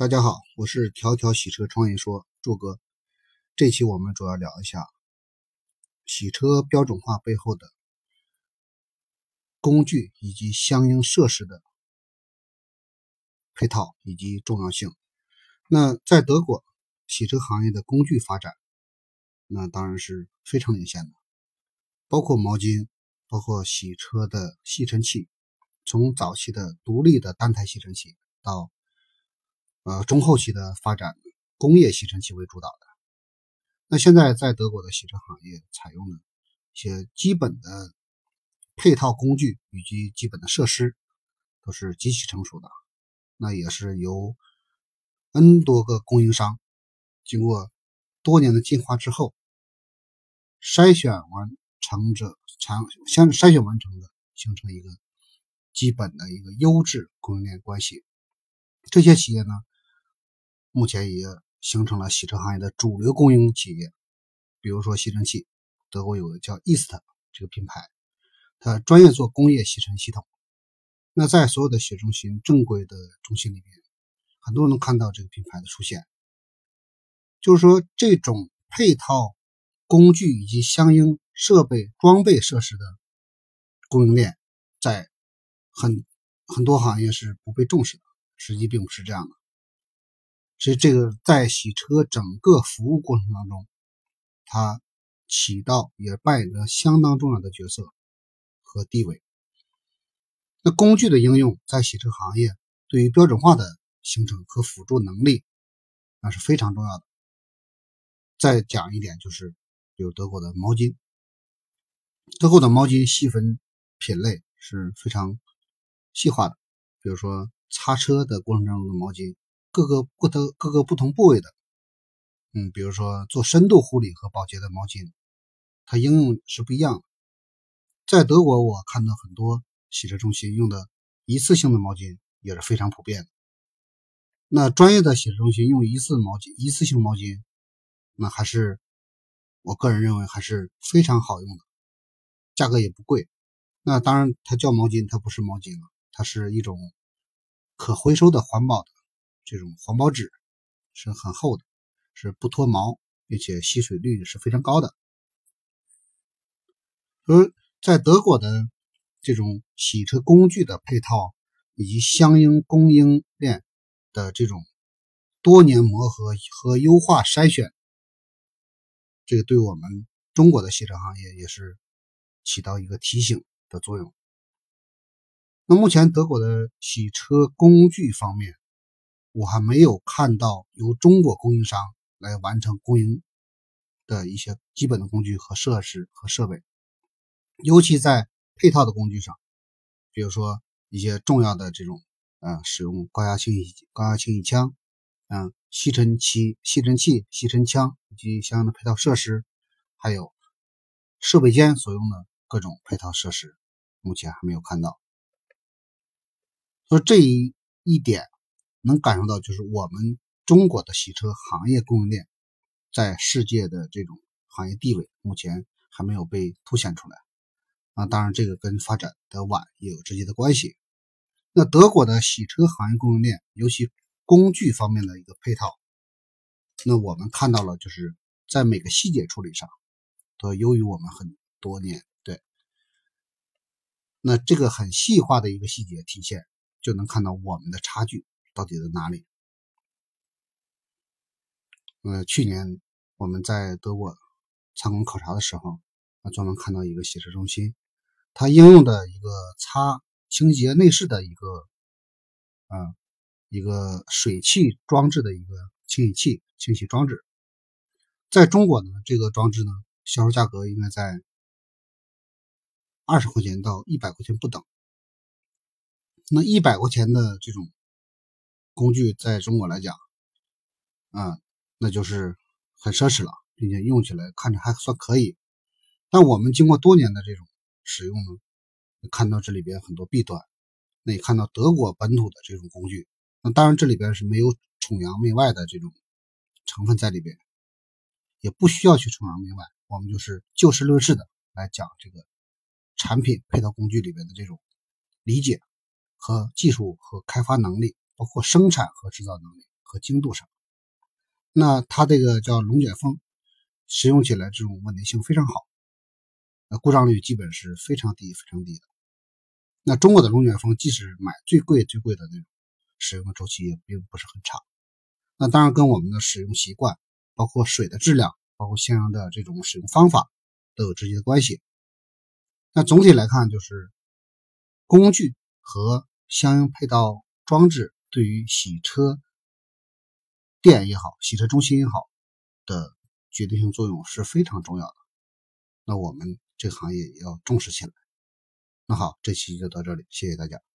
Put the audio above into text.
大家好，我是条条洗车创业说柱哥。这期我们主要聊一下洗车标准化背后的工具以及相应设施的配套以及重要性。那在德国洗车行业的工具发展，那当然是非常领先的，包括毛巾，包括洗车的吸尘器，从早期的独立的单台吸尘器到呃，中后期的发展，工业吸尘器为主导的。那现在在德国的洗车行业采用的一些基本的配套工具以及基本的设施，都是极其成熟的。那也是由 N 多个供应商经过多年的进化之后，筛选完成者，产先筛选完成的，形成一个基本的一个优质供应链关系。这些企业呢？目前也形成了洗车行业的主流供应企业，比如说吸尘器，德国有个叫 East 这个品牌，它专业做工业吸尘系统。那在所有的洗车中心正规的中心里面，很多人能看到这个品牌的出现。就是说，这种配套工具以及相应设备装备设施的供应链，在很很多行业是不被重视的，实际并不是这样的。所以，这个在洗车整个服务过程当中，它起到也扮演着相当重要的角色和地位。那工具的应用在洗车行业，对于标准化的形成和辅助能力，那是非常重要的。再讲一点，就是比如德国的毛巾，德国的毛巾细分品类是非常细化的，比如说擦车的过程当中的毛巾。各个不同、各个不同部位的，嗯，比如说做深度护理和保洁的毛巾，它应用是不一样的。在德国，我看到很多洗车中心用的一次性的毛巾也是非常普遍的。那专业的洗车中心用一次毛巾、一次性毛巾，那还是我个人认为还是非常好用的，价格也不贵。那当然，它叫毛巾，它不是毛巾了，它是一种可回收的环保的。这种环保纸是很厚的，是不脱毛，并且吸水率是非常高的。而在德国的这种洗车工具的配套以及相应供应链的这种多年磨合和优化筛选，这个对我们中国的洗车行业也是起到一个提醒的作用。那目前德国的洗车工具方面。我还没有看到由中国供应商来完成供应的一些基本的工具和设施和设备，尤其在配套的工具上，比如说一些重要的这种，嗯，使用高压清洗高压清洗枪，嗯，吸尘器、吸尘器、吸尘枪以及相应的配套设施，还有设备间所用的各种配套设施，目前还没有看到。所以这一一点。能感受到，就是我们中国的洗车行业供应链在世界的这种行业地位，目前还没有被凸显出来啊。当然，这个跟发展的晚也有直接的关系。那德国的洗车行业供应链，尤其工具方面的一个配套，那我们看到了，就是在每个细节处理上都优于我们很多年。对，那这个很细化的一个细节体现，就能看到我们的差距。到底在哪里？呃，去年我们在德国参观考察的时候，啊，专门看到一个洗车中心，它应用的一个擦清洁内饰的一个，啊，一个水汽装置的一个清洗器清洗装置，在中国呢，这个装置呢，销售价格应该在二十块钱到一百块钱不等。那一百块钱的这种。工具在中国来讲，啊，那就是很奢侈了，并且用起来看着还算可以。但我们经过多年的这种使用呢，看到这里边很多弊端。那也看到德国本土的这种工具，那当然这里边是没有崇洋媚外的这种成分在里边，也不需要去崇洋媚外。我们就是就事论事的来讲这个产品配套工具里边的这种理解和技术和开发能力。包括生产和制造能力和精度上。那它这个叫龙卷风，使用起来这种稳定性非常好，那故障率基本是非常低非常低的。那中国的龙卷风，即使买最贵最贵的那种，使用的周期也并不是很长。那当然跟我们的使用习惯，包括水的质量，包括相应的这种使用方法都有直接的关系。那总体来看，就是工具和相应配套装置对于洗车。店也好，洗车中心也好，的决定性作用是非常重要的。那我们这个行业也要重视起来。那好，这期就到这里，谢谢大家。